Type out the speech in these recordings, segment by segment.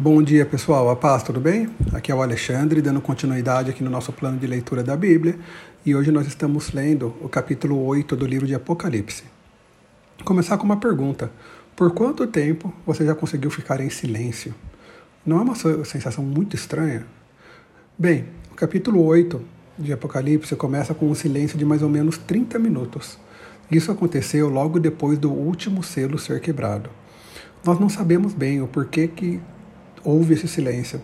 Bom dia, pessoal. A paz, tudo bem? Aqui é o Alexandre, dando continuidade aqui no nosso plano de leitura da Bíblia. E hoje nós estamos lendo o capítulo 8 do livro de Apocalipse. Vou começar com uma pergunta. Por quanto tempo você já conseguiu ficar em silêncio? Não é uma sensação muito estranha? Bem, o capítulo 8 de Apocalipse começa com um silêncio de mais ou menos 30 minutos. Isso aconteceu logo depois do último selo ser quebrado. Nós não sabemos bem o porquê que houve esse silêncio.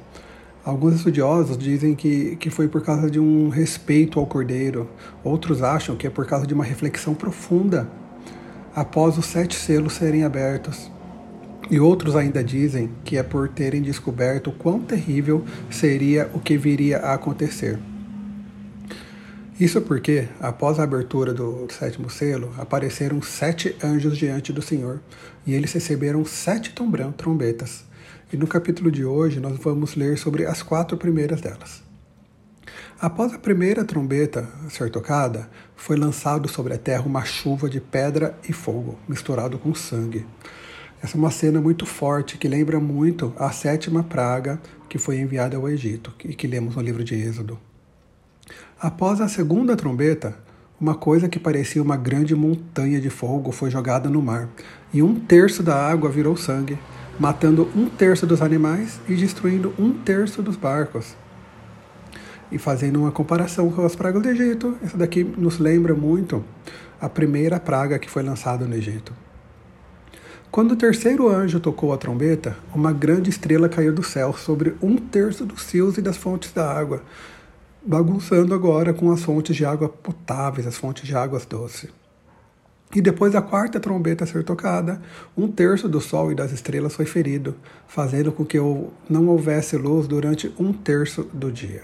Alguns estudiosos dizem que, que foi por causa de um respeito ao cordeiro, outros acham que é por causa de uma reflexão profunda após os sete selos serem abertos. E outros ainda dizem que é por terem descoberto quão terrível seria o que viria a acontecer. Isso porque, após a abertura do sétimo selo, apareceram sete anjos diante do Senhor, e eles receberam sete trombetas. E no capítulo de hoje nós vamos ler sobre as quatro primeiras delas. Após a primeira trombeta ser tocada, foi lançado sobre a terra uma chuva de pedra e fogo, misturado com sangue. Essa é uma cena muito forte que lembra muito a sétima praga que foi enviada ao Egito e que lemos no livro de Êxodo. Após a segunda trombeta, uma coisa que parecia uma grande montanha de fogo foi jogada no mar, e um terço da água virou sangue, matando um terço dos animais e destruindo um terço dos barcos. E fazendo uma comparação com as pragas do Egito, essa daqui nos lembra muito a primeira praga que foi lançada no Egito. Quando o terceiro anjo tocou a trombeta, uma grande estrela caiu do céu sobre um terço dos rios e das fontes da água, bagunçando agora com as fontes de água potáveis, as fontes de águas doces. E depois da quarta trombeta ser tocada, um terço do sol e das estrelas foi ferido, fazendo com que não houvesse luz durante um terço do dia.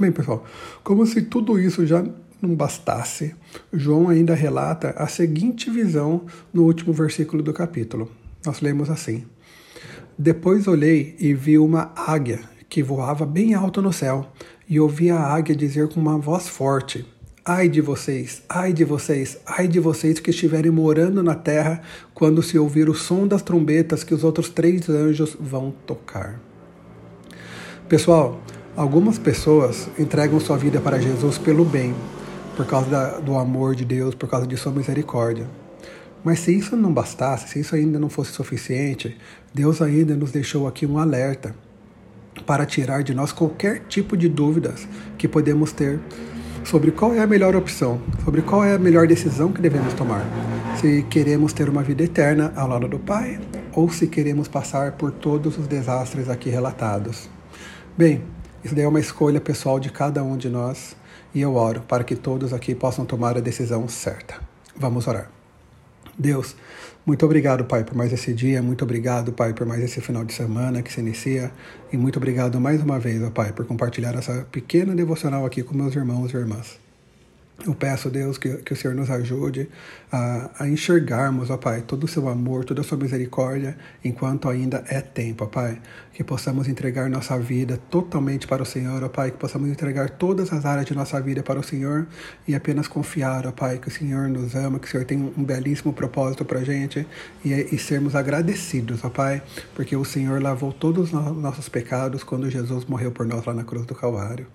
Bem, pessoal, como se tudo isso já não bastasse, João ainda relata a seguinte visão no último versículo do capítulo. Nós lemos assim: Depois olhei e vi uma águia que voava bem alto no céu, e ouvi a águia dizer com uma voz forte: Ai de vocês, ai de vocês, ai de vocês que estiverem morando na terra quando se ouvir o som das trombetas que os outros três anjos vão tocar. Pessoal, algumas pessoas entregam sua vida para Jesus pelo bem, por causa da, do amor de Deus, por causa de sua misericórdia. Mas se isso não bastasse, se isso ainda não fosse suficiente, Deus ainda nos deixou aqui um alerta para tirar de nós qualquer tipo de dúvidas que podemos ter sobre qual é a melhor opção, sobre qual é a melhor decisão que devemos tomar. Se queremos ter uma vida eterna ao lado do Pai ou se queremos passar por todos os desastres aqui relatados. Bem, isso daí é uma escolha pessoal de cada um de nós e eu oro para que todos aqui possam tomar a decisão certa. Vamos orar. Deus, muito obrigado, Pai, por mais esse dia, muito obrigado, Pai, por mais esse final de semana que se inicia, e muito obrigado mais uma vez, ó Pai, por compartilhar essa pequena devocional aqui com meus irmãos e irmãs. Eu peço, Deus, que, que o Senhor nos ajude a, a enxergarmos, ó Pai, todo o seu amor, toda a sua misericórdia, enquanto ainda é tempo, ó Pai. Que possamos entregar nossa vida totalmente para o Senhor, ó Pai. Que possamos entregar todas as áreas de nossa vida para o Senhor e apenas confiar, ó Pai, que o Senhor nos ama, que o Senhor tem um belíssimo propósito para a gente e, e sermos agradecidos, ó Pai, porque o Senhor lavou todos os nossos pecados quando Jesus morreu por nós lá na cruz do Calvário.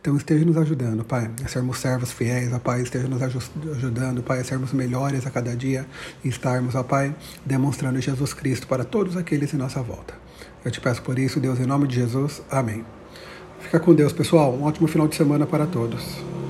Então esteja nos ajudando, Pai, a sermos servos fiéis, ó Pai, esteja nos ajudando, Pai, a sermos melhores a cada dia e estarmos, ó Pai, demonstrando Jesus Cristo para todos aqueles em nossa volta. Eu te peço por isso, Deus, em nome de Jesus. Amém. Fica com Deus, pessoal. Um ótimo final de semana para todos.